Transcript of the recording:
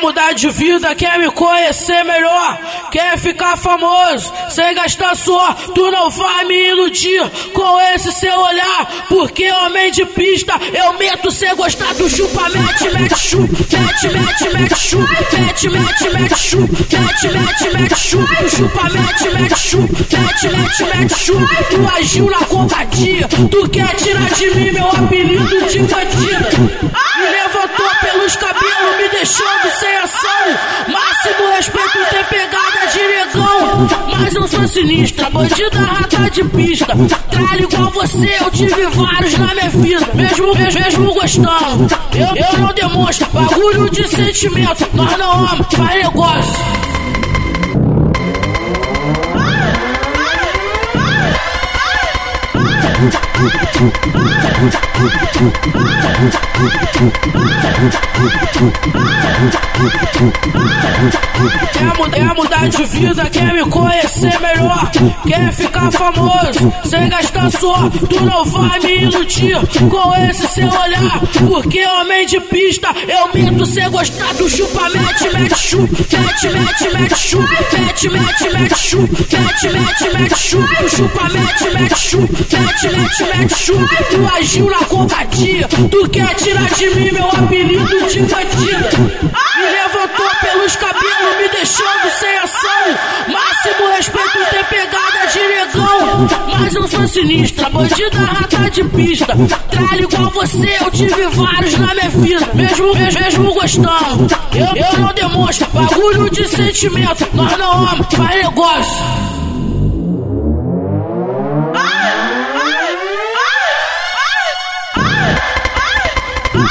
mudar de vida, quer me conhecer melhor, quer ficar famoso, sem gastar suor, tu não vai me iludir com esse seu olhar, porque homem de pista, eu meto sem gostar do chupa, mete, mete, chupa, mete, mete, mete, chupa, mete, mete, mete, chupa, mete, mete, mete, chupa, chupa, mete, mete, chupa, mete, mete, mete, chupa, tu agiu na covardia, tu quer tirar de mim meu apelido de bandida, me levantou pelos cabelos, me deixando sem ação, máximo respeito ter pegada de negão, mas eu sou sinistra, bandida rata de pista, tralho igual você, eu tive vários na minha vida, mesmo, mesmo, gostando, eu, eu não demonstro bagulho de sentimento, nós não amamos, faz negócio. Quer mudar, de vida, quer me conhecer melhor, quer ficar famoso, sem gastar suor, tu não vai me iludir com esse seu olhar, porque homem de pista, eu minto sem gostar do chupa, mete, mete, chupa, mete, mete, mete, chupa, mete, mete, mete, chupa, mete, mete, mete, chupa, chupa, mete, mete, chupa, mete, mete, mete, chupa, tu agiu na covardia, tu quer tirar de mim meu apelido de bandida, me levantou pelos cabelos, me deixando sem ação, máximo respeito ter pegada de negão, mas eu sou sinistra, bandida rata de pista, tralho igual você, eu tive vários na minha vida, mesmo, mesmo, mesmo gostando, eu, eu não demonstro bagulho de sentimento, nós não amamos, faz negócio.